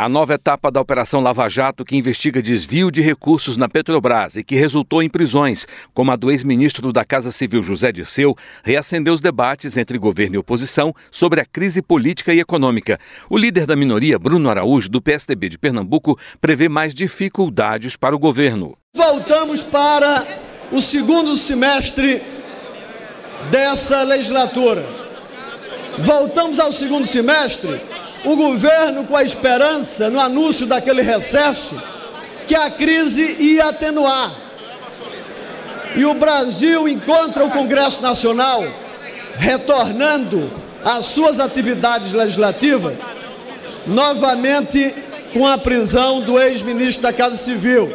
A nova etapa da Operação Lava Jato, que investiga desvio de recursos na Petrobras e que resultou em prisões, como a do ex-ministro da Casa Civil José Dirceu, reacendeu os debates entre governo e oposição sobre a crise política e econômica. O líder da minoria, Bruno Araújo, do PSDB de Pernambuco, prevê mais dificuldades para o governo. Voltamos para o segundo semestre dessa legislatura. Voltamos ao segundo semestre o governo com a esperança, no anúncio daquele recesso, que a crise ia atenuar. E o Brasil encontra o Congresso Nacional retornando às suas atividades legislativas, novamente com a prisão do ex-ministro da Casa Civil.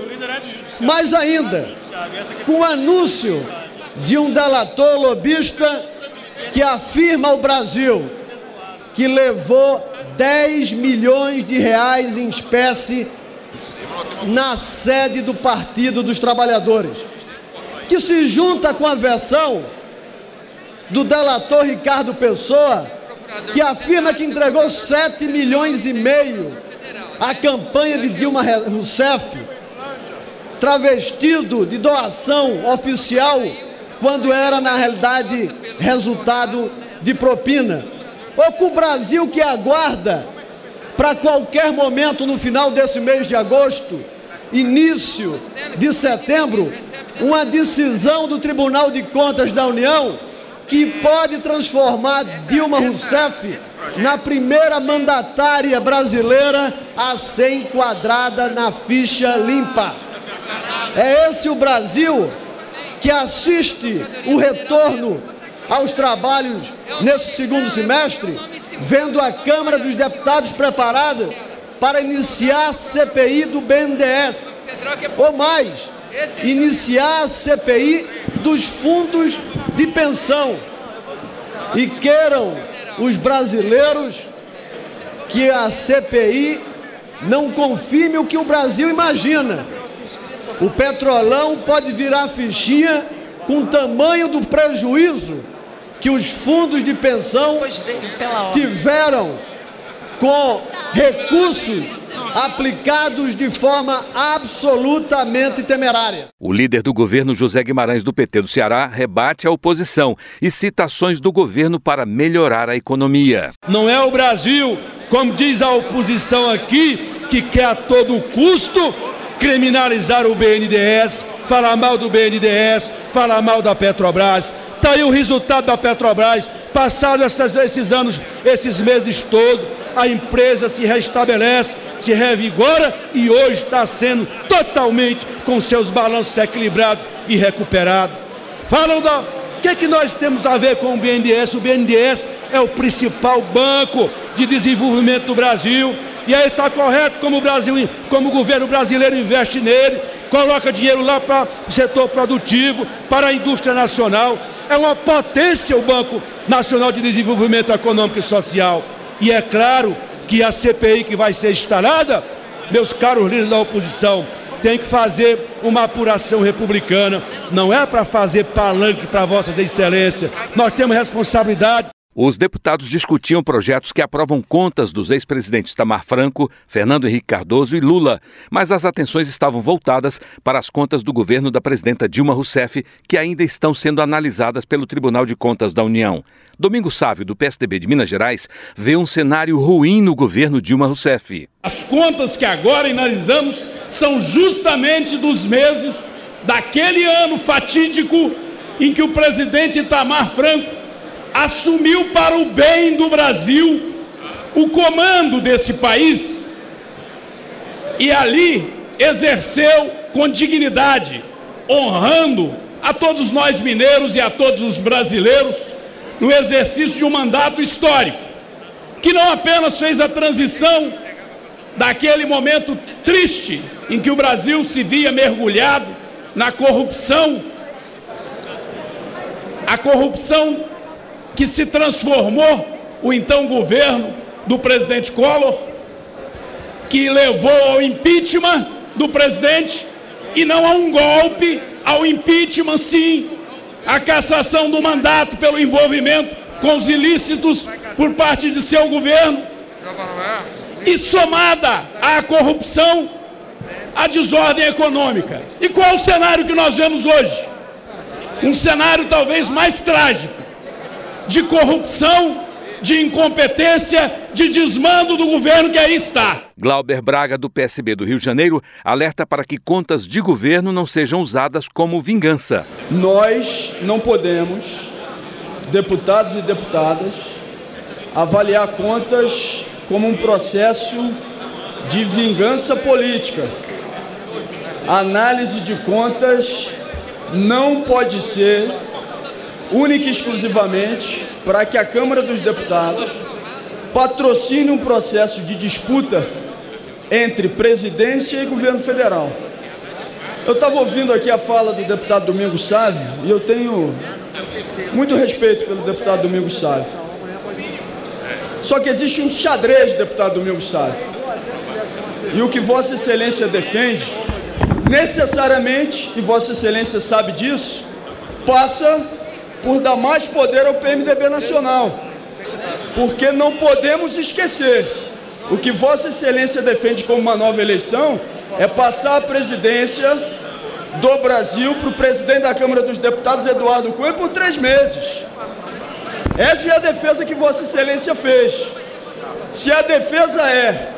Mais ainda, com o anúncio de um delator lobista que afirma ao Brasil que levou 10 milhões de reais em espécie na sede do Partido dos Trabalhadores, que se junta com a versão do delator Ricardo Pessoa, que afirma que entregou 7 milhões e meio à campanha de Dilma Rousseff, travestido de doação oficial, quando era na realidade resultado de propina ou com o Brasil que aguarda para qualquer momento no final desse mês de agosto, início de setembro, uma decisão do Tribunal de Contas da União que pode transformar Dilma Rousseff na primeira mandatária brasileira a ser enquadrada na ficha limpa. É esse o Brasil que assiste o retorno aos trabalhos nesse segundo semestre, vendo a Câmara dos Deputados preparada para iniciar a CPI do BNDES, ou mais, iniciar a CPI dos fundos de pensão. E queiram os brasileiros que a CPI não confirme o que o Brasil imagina. O petrolão pode virar fichinha com o tamanho do prejuízo que os fundos de pensão tiveram com recursos aplicados de forma absolutamente temerária. O líder do governo, José Guimarães do PT do Ceará, rebate a oposição e citações do governo para melhorar a economia. Não é o Brasil, como diz a oposição aqui, que quer a todo custo criminalizar o BNDES, falar mal do BNDES, falar mal da Petrobras. Está aí o resultado da Petrobras. Passado esses anos, esses meses todos, a empresa se restabelece, se revigora e hoje está sendo totalmente com seus balanços equilibrados e recuperados. Falam da. O que, que nós temos a ver com o BNDES? O BNDES é o principal banco de desenvolvimento do Brasil. E aí está correto como o Brasil, como o governo brasileiro investe nele, coloca dinheiro lá para o setor produtivo, para a indústria nacional é uma potência o Banco Nacional de Desenvolvimento Econômico e Social. E é claro que a CPI que vai ser instalada, meus caros líderes da oposição, tem que fazer uma apuração republicana, não é para fazer palanque para vossas excelências. Nós temos responsabilidade os deputados discutiam projetos que aprovam contas dos ex-presidentes Tamar Franco, Fernando Henrique Cardoso e Lula, mas as atenções estavam voltadas para as contas do governo da presidenta Dilma Rousseff, que ainda estão sendo analisadas pelo Tribunal de Contas da União. Domingo Sávio, do PSDB de Minas Gerais, vê um cenário ruim no governo Dilma Rousseff. As contas que agora analisamos são justamente dos meses daquele ano fatídico em que o presidente Itamar Franco assumiu para o bem do Brasil o comando desse país e ali exerceu com dignidade, honrando a todos nós mineiros e a todos os brasileiros no exercício de um mandato histórico, que não apenas fez a transição daquele momento triste em que o Brasil se via mergulhado na corrupção, a corrupção que se transformou o então governo do presidente Collor, que levou ao impeachment do presidente e não a um golpe, ao impeachment, sim, a cassação do mandato pelo envolvimento com os ilícitos por parte de seu governo. E somada à corrupção, a desordem econômica. E qual é o cenário que nós vemos hoje? Um cenário talvez mais trágico de corrupção, de incompetência, de desmando do governo que aí está. Glauber Braga, do PSB do Rio de Janeiro, alerta para que contas de governo não sejam usadas como vingança. Nós não podemos, deputados e deputadas, avaliar contas como um processo de vingança política. A análise de contas não pode ser única e exclusivamente para que a Câmara dos Deputados patrocine um processo de disputa entre presidência e governo federal. Eu estava ouvindo aqui a fala do deputado Domingos Sávio e eu tenho muito respeito pelo deputado Domingos Sávio. Só que existe um xadrez, deputado Domingos Sávio. E o que Vossa Excelência defende, necessariamente, e Vossa Excelência sabe disso, passa por dar mais poder ao PMDB nacional. Porque não podemos esquecer, o que Vossa Excelência defende como uma nova eleição é passar a presidência do Brasil para o presidente da Câmara dos Deputados, Eduardo Cunha, por três meses. Essa é a defesa que Vossa Excelência fez. Se a defesa é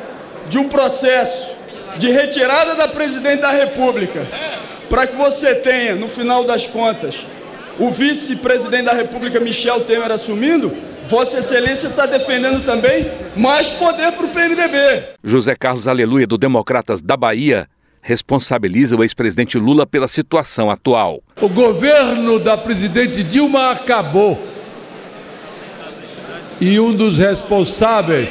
de um processo de retirada da presidente da República, para que você tenha, no final das contas, o vice-presidente da República, Michel Temer, assumindo, Vossa Excelência está defendendo também mais poder para o PMDB. José Carlos Aleluia, do Democratas da Bahia, responsabiliza o ex-presidente Lula pela situação atual. O governo da presidente Dilma acabou. E um dos responsáveis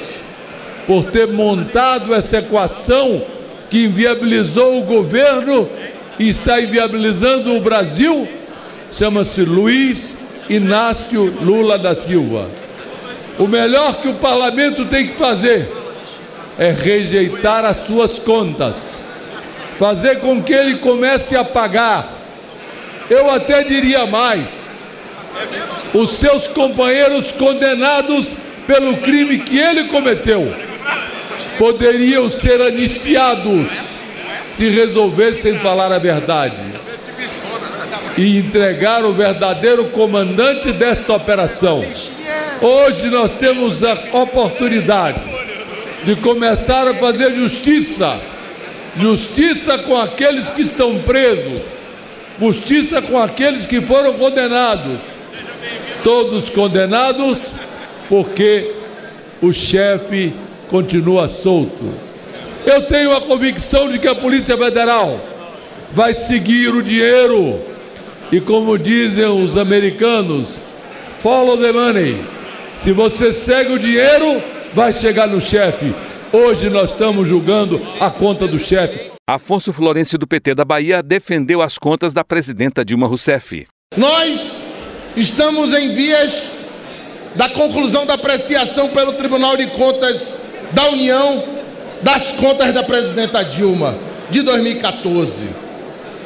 por ter montado essa equação que inviabilizou o governo e está inviabilizando o Brasil chama-se Luiz Inácio Lula da Silva. O melhor que o parlamento tem que fazer é rejeitar as suas contas, fazer com que ele comece a pagar. Eu até diria mais: os seus companheiros condenados pelo crime que ele cometeu poderiam ser anistiados se resolvessem falar a verdade e entregar o verdadeiro comandante desta operação. Hoje nós temos a oportunidade de começar a fazer justiça, justiça com aqueles que estão presos, justiça com aqueles que foram condenados, todos condenados porque o chefe continua solto. Eu tenho a convicção de que a Polícia Federal vai seguir o dinheiro e como dizem os americanos, follow the money. Se você segue o dinheiro, vai chegar no chefe. Hoje nós estamos julgando a conta do chefe. Afonso Florencio do PT da Bahia defendeu as contas da presidenta Dilma Rousseff. Nós estamos em vias da conclusão da apreciação pelo Tribunal de Contas da União das contas da presidenta Dilma de 2014,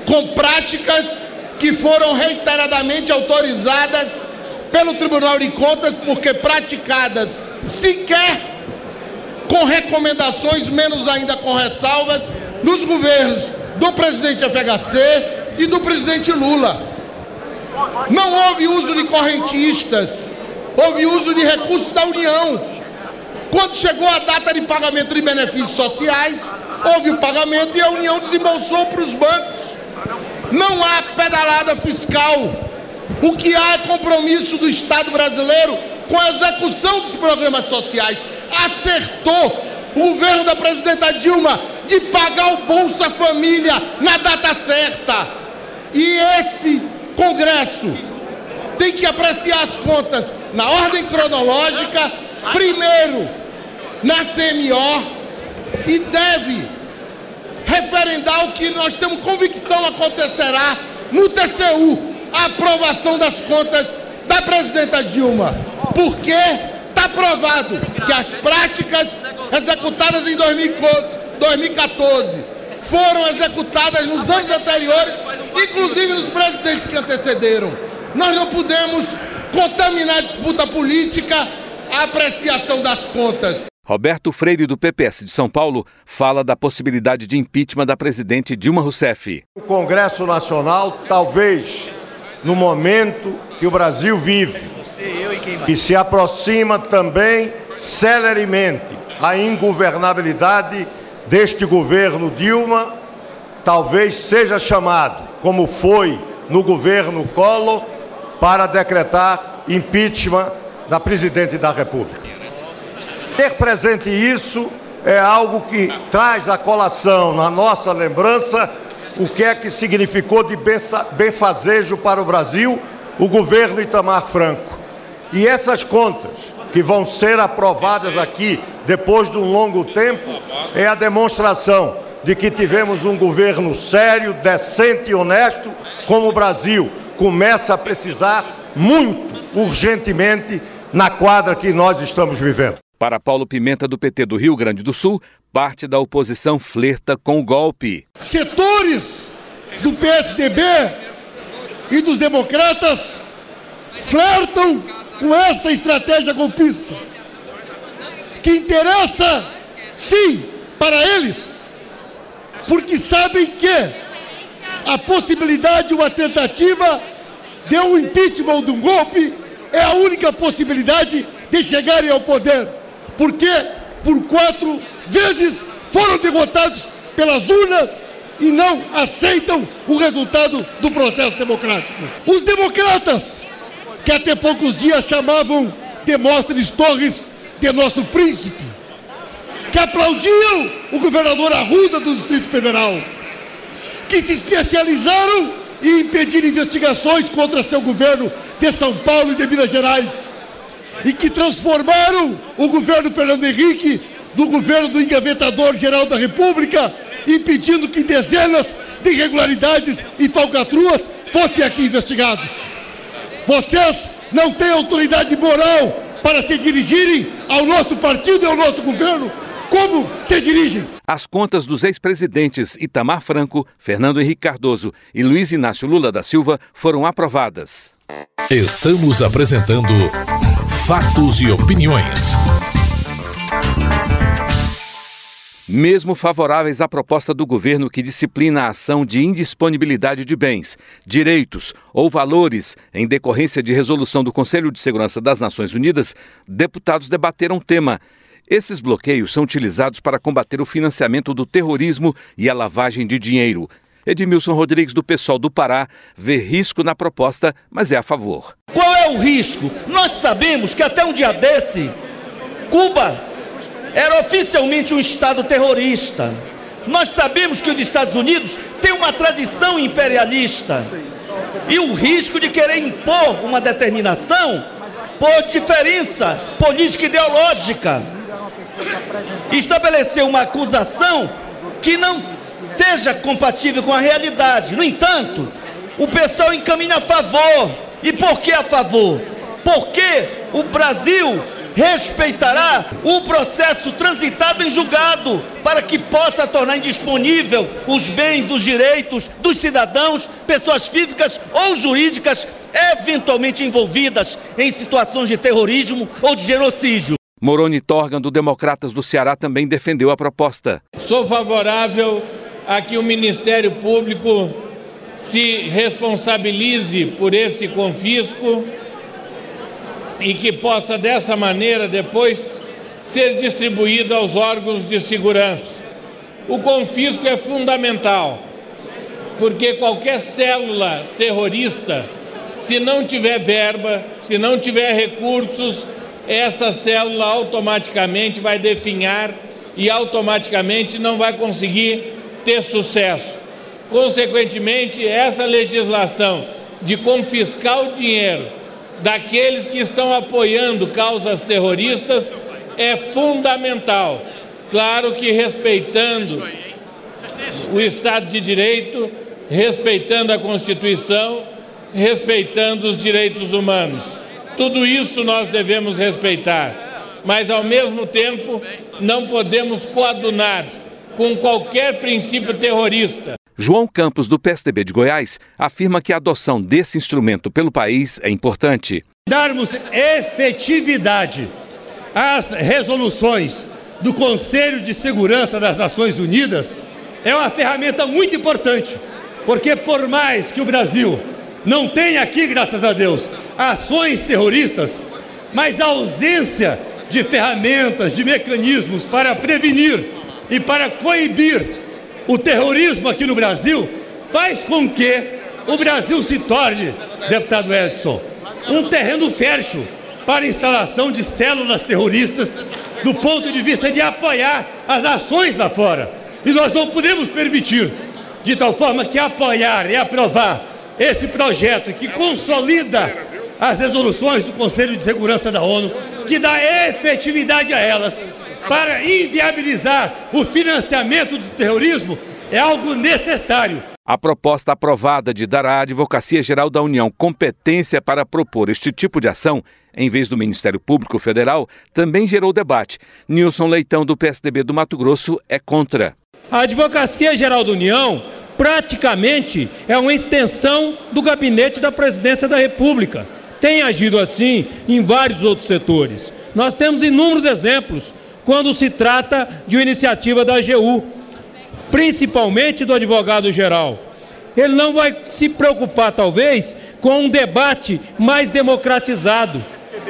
com práticas que foram reiteradamente autorizadas pelo Tribunal de Contas, porque praticadas sequer com recomendações, menos ainda com ressalvas, nos governos do presidente FHC e do presidente Lula. Não houve uso de correntistas, houve uso de recursos da União. Quando chegou a data de pagamento de benefícios sociais, houve o pagamento e a União desembolsou para os bancos. Não há pedalada fiscal. O que há é compromisso do Estado brasileiro com a execução dos programas sociais. Acertou o governo da presidenta Dilma de pagar o Bolsa Família na data certa. E esse Congresso tem que apreciar as contas na ordem cronológica, primeiro na CMO e deve referendar o que nós temos convicção acontecerá no TCU, a aprovação das contas da presidenta Dilma. Porque está provado que as práticas executadas em 2014 foram executadas nos anos anteriores, inclusive nos presidentes que antecederam. Nós não podemos contaminar a disputa política, a apreciação das contas. Roberto Freire, do PPS de São Paulo, fala da possibilidade de impeachment da presidente Dilma Rousseff. O Congresso Nacional, talvez no momento que o Brasil vive, e se aproxima também celeremente a ingovernabilidade deste governo Dilma, talvez seja chamado, como foi no governo Collor, para decretar impeachment da presidente da República. Ter presente isso é algo que traz a colação na nossa lembrança o que é que significou de benfazejo para o Brasil o governo Itamar Franco. E essas contas que vão ser aprovadas aqui depois de um longo tempo é a demonstração de que tivemos um governo sério, decente e honesto, como o Brasil começa a precisar muito urgentemente na quadra que nós estamos vivendo. Para Paulo Pimenta, do PT do Rio Grande do Sul, parte da oposição flerta com o golpe. Setores do PSDB e dos democratas flertam com esta estratégia golpista, que interessa, sim, para eles, porque sabem que a possibilidade de uma tentativa de um impeachment ou de um golpe é a única possibilidade de chegarem ao poder, porque por quatro vezes foram derrotados pelas urnas e não aceitam o resultado do processo democrático. Os democratas, que até poucos dias chamavam Demóstenes Torres de nosso príncipe, que aplaudiam o governador Arruda do Distrito Federal, que se especializaram em impedir investigações contra seu governo de São Paulo e de Minas Gerais, e que transformaram o governo Fernando Henrique no governo do engavetador geral da República impedindo que dezenas de irregularidades e falcatruas fossem aqui investigados. Vocês não têm autoridade moral para se dirigirem ao nosso partido e ao nosso governo como se dirigem. As contas dos ex-presidentes Itamar Franco, Fernando Henrique Cardoso e Luiz Inácio Lula da Silva foram aprovadas. Estamos apresentando Fatos e Opiniões. Mesmo favoráveis à proposta do governo que disciplina a ação de indisponibilidade de bens, direitos ou valores em decorrência de resolução do Conselho de Segurança das Nações Unidas, deputados debateram o tema. Esses bloqueios são utilizados para combater o financiamento do terrorismo e a lavagem de dinheiro. Edmilson Rodrigues, do Pessoal do Pará, vê risco na proposta, mas é a favor. Qual é o risco? Nós sabemos que até um dia desse, Cuba era oficialmente um Estado terrorista. Nós sabemos que os Estados Unidos têm uma tradição imperialista e o risco de querer impor uma determinação por diferença política ideológica. Estabelecer uma acusação que não seja compatível com a realidade. No entanto, o pessoal encaminha a favor. E por que a favor? Porque o Brasil respeitará o processo transitado em julgado, para que possa tornar indisponível os bens, os direitos dos cidadãos, pessoas físicas ou jurídicas eventualmente envolvidas em situações de terrorismo ou de genocídio. Moroni Torgan, do Democratas do Ceará, também defendeu a proposta. Sou favorável a que o Ministério Público se responsabilize por esse confisco e que possa dessa maneira depois ser distribuído aos órgãos de segurança. O confisco é fundamental, porque qualquer célula terrorista, se não tiver verba, se não tiver recursos, essa célula automaticamente vai definhar e automaticamente não vai conseguir ter sucesso. Consequentemente, essa legislação de confiscar o dinheiro daqueles que estão apoiando causas terroristas é fundamental. Claro que respeitando o Estado de Direito, respeitando a Constituição, respeitando os direitos humanos. Tudo isso nós devemos respeitar, mas ao mesmo tempo não podemos coadunar com qualquer princípio terrorista. João Campos, do PSDB de Goiás, afirma que a adoção desse instrumento pelo país é importante. Darmos efetividade às resoluções do Conselho de Segurança das Nações Unidas é uma ferramenta muito importante, porque por mais que o Brasil não tenha aqui, graças a Deus, ações terroristas, mas a ausência de ferramentas, de mecanismos para prevenir e para coibir o terrorismo aqui no Brasil, faz com que o Brasil se torne, deputado Edson, um terreno fértil para a instalação de células terroristas do ponto de vista de apoiar as ações lá fora. E nós não podemos permitir, de tal forma que apoiar e aprovar esse projeto que consolida as resoluções do Conselho de Segurança da ONU, que dá efetividade a elas para inviabilizar o financiamento do terrorismo, é algo necessário. A proposta aprovada de dar à Advocacia Geral da União competência para propor este tipo de ação, em vez do Ministério Público Federal, também gerou debate. Nilson Leitão, do PSDB do Mato Grosso, é contra. A Advocacia Geral da União praticamente é uma extensão do gabinete da Presidência da República. Tem agido assim em vários outros setores. Nós temos inúmeros exemplos quando se trata de uma iniciativa da AGU, principalmente do advogado-geral. Ele não vai se preocupar, talvez, com um debate mais democratizado.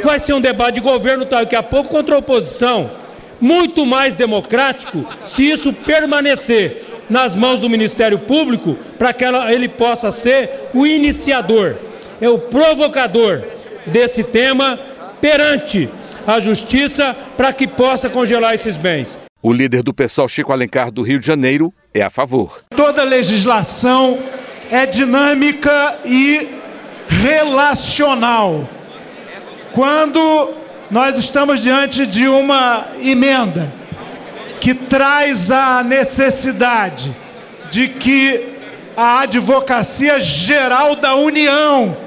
Vai ser um debate de governo daqui a pouco contra a oposição muito mais democrático se isso permanecer nas mãos do Ministério Público para que ela, ele possa ser o iniciador, é o provocador desse tema perante a justiça para que possa congelar esses bens. O líder do PSOL, Chico Alencar, do Rio de Janeiro, é a favor. Toda legislação é dinâmica e relacional. Quando nós estamos diante de uma emenda que traz a necessidade de que a Advocacia Geral da União,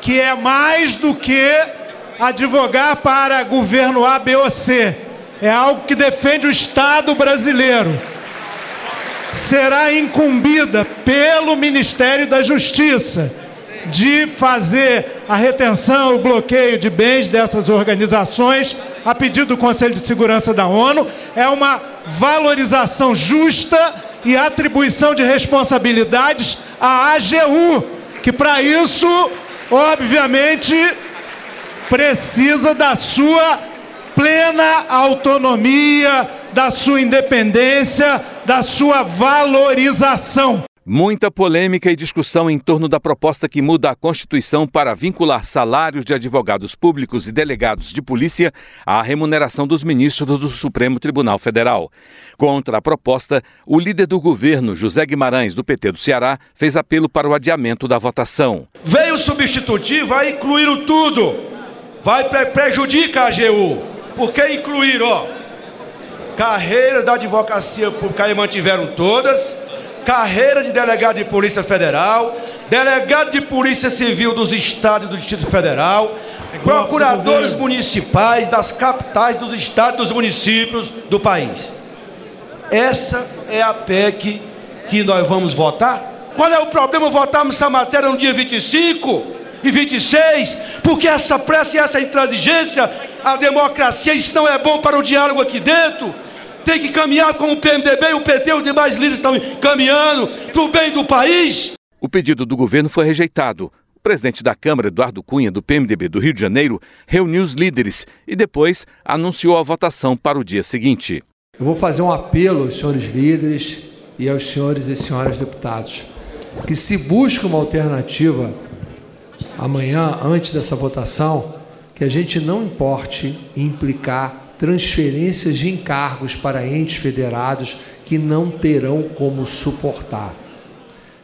que é mais do que advogar para governo A, B ou C, é algo que defende o Estado brasileiro, será incumbida pelo Ministério da Justiça de fazer a retenção, o bloqueio de bens dessas organizações, a pedido do Conselho de Segurança da ONU, é uma valorização justa e atribuição de responsabilidades à AGU, que para isso, obviamente, precisa da sua plena autonomia, da sua independência, da sua valorização. Muita polêmica e discussão em torno da proposta que muda a Constituição para vincular salários de advogados públicos e delegados de polícia à remuneração dos ministros do Supremo Tribunal Federal. Contra a proposta, o líder do governo, José Guimarães, do PT do Ceará, fez apelo para o adiamento da votação. Veio o substitutivo, vai incluir tudo. Vai pre prejudicar a AGU. Por que incluir, ó? Carreira da advocacia pública aí mantiveram todas carreira de delegado de Polícia Federal, delegado de Polícia Civil dos estados e do Distrito Federal, procuradores municipais das capitais dos estados e dos municípios do país. Essa é a PEC que nós vamos votar. Qual é o problema votarmos essa matéria no dia 25 e 26? Porque essa pressa e essa intransigência, a democracia, isso não é bom para o diálogo aqui dentro tem que caminhar como o PMDB e o PT, os demais líderes estão caminhando para o bem do país. O pedido do governo foi rejeitado. O presidente da Câmara, Eduardo Cunha, do PMDB do Rio de Janeiro, reuniu os líderes e depois anunciou a votação para o dia seguinte. Eu vou fazer um apelo aos senhores líderes e aos senhores e senhoras deputados que se busque uma alternativa amanhã, antes dessa votação, que a gente não importe implicar transferências de encargos para entes federados que não terão como suportar.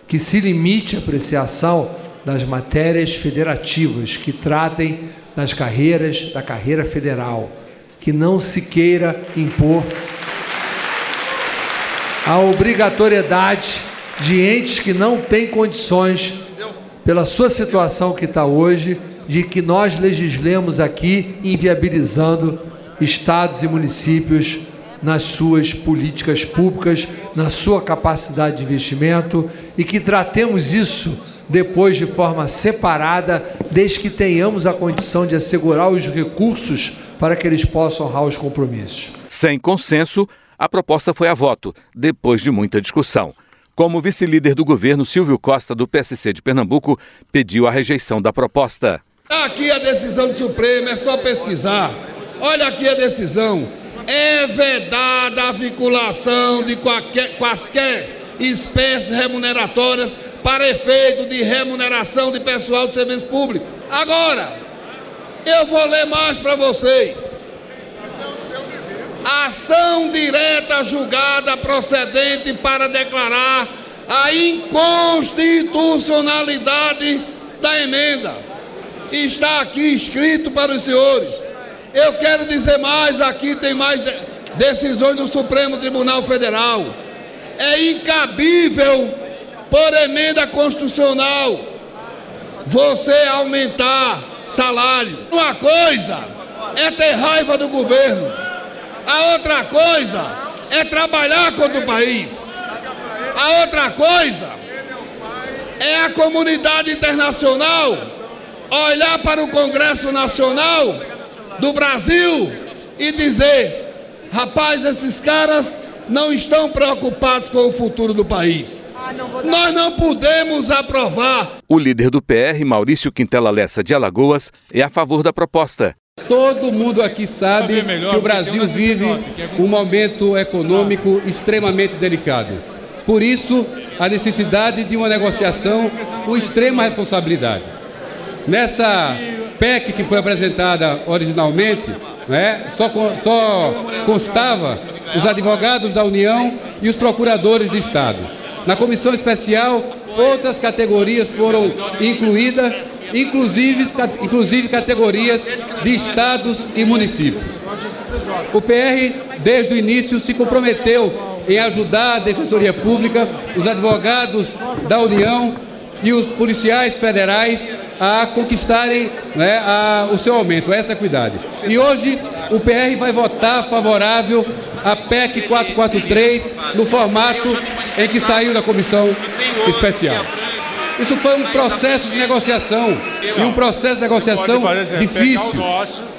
Que se limite a apreciação das matérias federativas que tratem das carreiras da carreira federal, que não se queira impor a obrigatoriedade de entes que não têm condições, pela sua situação que está hoje, de que nós legislemos aqui inviabilizando estados e municípios nas suas políticas públicas, na sua capacidade de investimento e que tratemos isso depois de forma separada, desde que tenhamos a condição de assegurar os recursos para que eles possam honrar os compromissos. Sem consenso, a proposta foi a voto, depois de muita discussão. Como vice-líder do governo, Silvio Costa, do PSC de Pernambuco, pediu a rejeição da proposta. Aqui a decisão do Supremo, é só pesquisar. Olha aqui a decisão. É vedada a vinculação de qualquer, quaisquer espécies remuneratórias para efeito de remuneração de pessoal de serviço público. Agora, eu vou ler mais para vocês. Ação direta julgada procedente para declarar a inconstitucionalidade da emenda. Está aqui escrito para os senhores. Eu quero dizer mais, aqui tem mais decisões do Supremo Tribunal Federal. É incabível por emenda constitucional, você aumentar salário. Uma coisa é ter raiva do governo, a outra coisa é trabalhar contra o país, a outra coisa é a comunidade internacional olhar para o Congresso Nacional do Brasil e dizer: rapaz, esses caras não estão preocupados com o futuro do país. Nós não podemos aprovar. O líder do PR, Maurício Quintela Lessa de Alagoas, é a favor da proposta. Todo mundo aqui sabe que o Brasil vive um momento econômico extremamente delicado. Por isso, a necessidade de uma negociação com extrema responsabilidade. Nessa PEC que foi apresentada originalmente, né, só, só constava os advogados da União e os procuradores de Estado. Na comissão especial, outras categorias foram incluídas, inclusive, inclusive categorias de estados e municípios. O PR, desde o início, se comprometeu em ajudar a Defensoria Pública, os advogados da União e os policiais federais a conquistarem né, a, o seu aumento, essa equidade. E hoje o PR vai votar favorável à PEC 443 no formato em que saiu da comissão especial. Isso foi um processo de negociação e um processo de negociação difícil,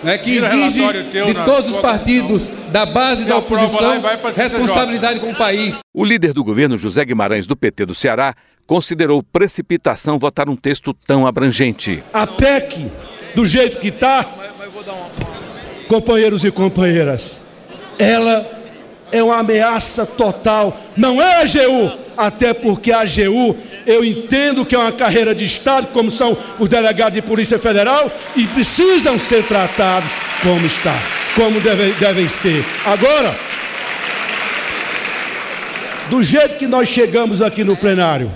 né, que exige de todos os partidos da base da oposição responsabilidade com o país. O líder do governo, José Guimarães, do PT do Ceará, considerou precipitação votar um texto tão abrangente. A PEC, do jeito que está, companheiros e companheiras, ela é uma ameaça total. Não é a AGU, até porque a AGU eu entendo que é uma carreira de Estado, como são os delegados de Polícia Federal, e precisam ser tratados como está, como devem, devem ser. Agora, do jeito que nós chegamos aqui no plenário,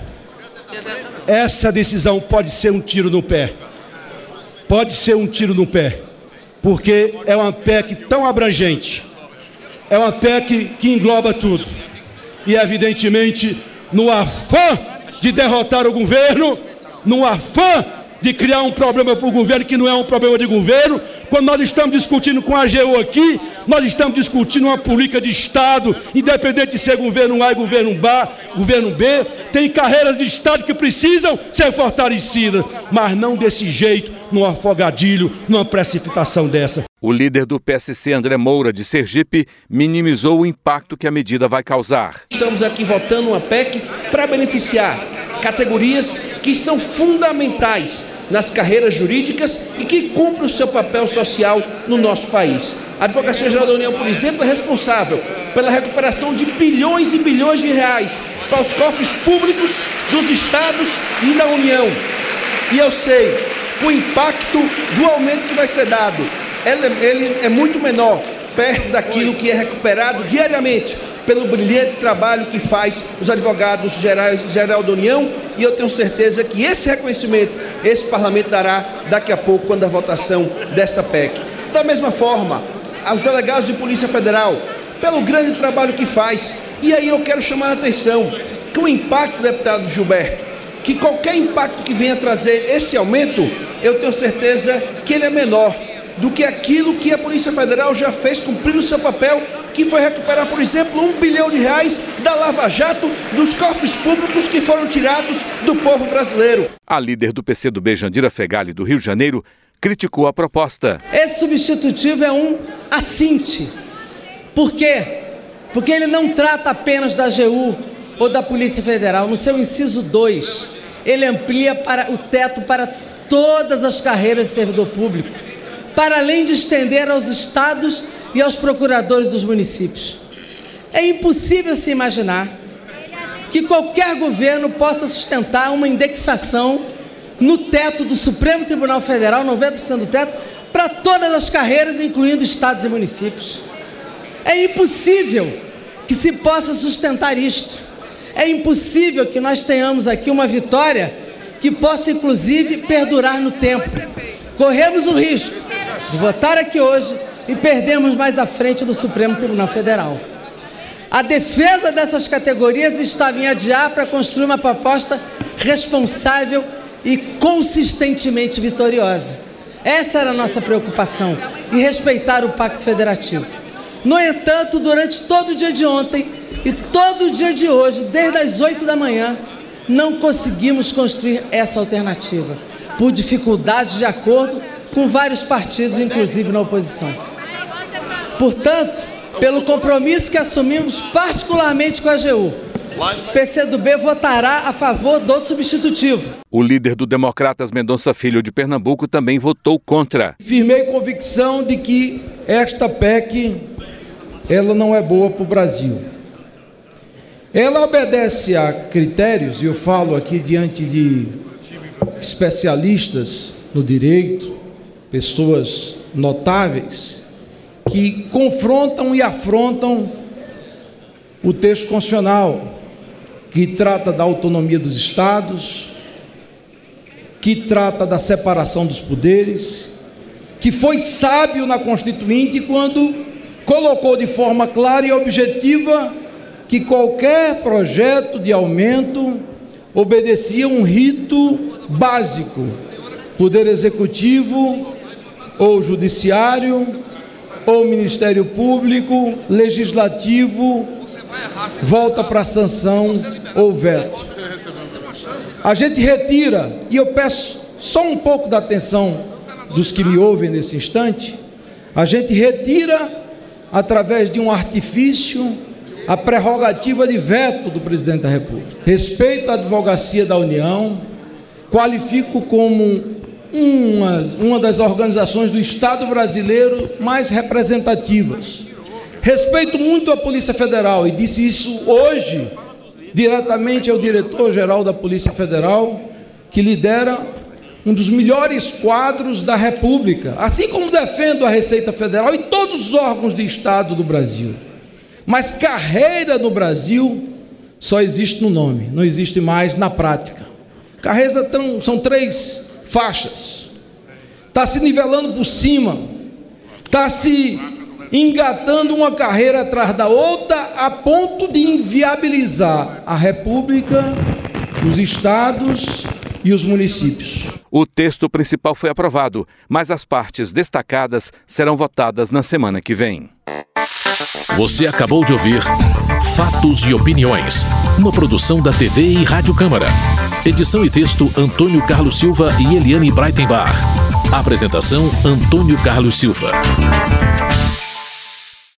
essa decisão pode ser um tiro no pé. Pode ser um tiro no pé. Porque é uma PEC tão abrangente. É uma PEC que engloba tudo. E evidentemente, no afã de derrotar o governo, no afã de criar um problema para o governo que não é um problema de governo. Quando nós estamos discutindo com a AGU aqui, nós estamos discutindo uma política de Estado, independente de ser governo A e governo B, governo B. Tem carreiras de Estado que precisam ser fortalecidas, mas não desse jeito, num afogadilho, numa precipitação dessa. O líder do PSC, André Moura, de Sergipe, minimizou o impacto que a medida vai causar. Estamos aqui votando uma PEC para beneficiar categorias que são fundamentais nas carreiras jurídicas e que cumprem o seu papel social no nosso país. A Advocacia Geral da União, por exemplo, é responsável pela recuperação de bilhões e bilhões de reais para os cofres públicos dos estados e da União. E eu sei o impacto do aumento que vai ser dado, ele é muito menor perto daquilo que é recuperado diariamente pelo brilhante trabalho que faz os advogados gerais geral da União e eu tenho certeza que esse reconhecimento esse parlamento dará daqui a pouco quando a votação dessa PEC. Da mesma forma, aos delegados de Polícia Federal, pelo grande trabalho que faz. E aí eu quero chamar a atenção que o impacto, deputado Gilberto, que qualquer impacto que venha trazer esse aumento, eu tenho certeza que ele é menor do que aquilo que a Polícia Federal já fez cumprindo o seu papel que foi recuperar, por exemplo, um bilhão de reais da Lava Jato dos cofres públicos que foram tirados do povo brasileiro. A líder do PCdoB, Jandira Fegali, do Rio de Janeiro, criticou a proposta. Esse substitutivo é um assinte. Por quê? Porque ele não trata apenas da AGU ou da Polícia Federal. No seu inciso 2, ele amplia para o teto para todas as carreiras de servidor público, para além de estender aos estados e aos procuradores dos municípios. É impossível se imaginar que qualquer governo possa sustentar uma indexação no teto do Supremo Tribunal Federal, 90% do teto, para todas as carreiras, incluindo estados e municípios. É impossível que se possa sustentar isto. É impossível que nós tenhamos aqui uma vitória que possa, inclusive, perdurar no tempo. Corremos o risco de votar aqui hoje e perdermos mais à frente do Supremo Tribunal Federal. A defesa dessas categorias estava em adiar para construir uma proposta responsável e consistentemente vitoriosa. Essa era a nossa preocupação e respeitar o Pacto Federativo. No entanto, durante todo o dia de ontem e todo o dia de hoje, desde as 8 da manhã, não conseguimos construir essa alternativa, por dificuldades de acordo com vários partidos, inclusive na oposição. Portanto, pelo compromisso que assumimos, particularmente com a AGU, o PCdoB votará a favor do substitutivo. O líder do Democratas Mendonça Filho de Pernambuco também votou contra. Firmei convicção de que esta PEC ela não é boa para o Brasil. Ela obedece a critérios, e eu falo aqui diante de especialistas no direito, pessoas notáveis, que confrontam e afrontam o texto constitucional, que trata da autonomia dos estados, que trata da separação dos poderes, que foi sábio na Constituinte quando colocou de forma clara e objetiva que qualquer projeto de aumento obedecia um rito básico: poder executivo ou judiciário ou Ministério Público, legislativo volta para sanção ou veto. A gente retira, e eu peço só um pouco da atenção dos que me ouvem nesse instante, a gente retira, através de um artifício, a prerrogativa de veto do presidente da República. Respeito à advocacia da União, qualifico como uma, uma das organizações do Estado brasileiro mais representativas. Respeito muito a Polícia Federal e disse isso hoje diretamente ao diretor-geral da Polícia Federal, que lidera um dos melhores quadros da República, assim como defendo a Receita Federal e todos os órgãos de Estado do Brasil. Mas carreira no Brasil só existe no nome, não existe mais na prática. Carreiras são três faixas, está se nivelando por cima, está se engatando uma carreira atrás da outra, a ponto de inviabilizar a República, os estados e os municípios. O texto principal foi aprovado, mas as partes destacadas serão votadas na semana que vem. Você acabou de ouvir Fatos e Opiniões, uma produção da TV e Rádio Câmara. Edição e texto Antônio Carlos Silva e Eliane Breitenbach. Apresentação Antônio Carlos Silva.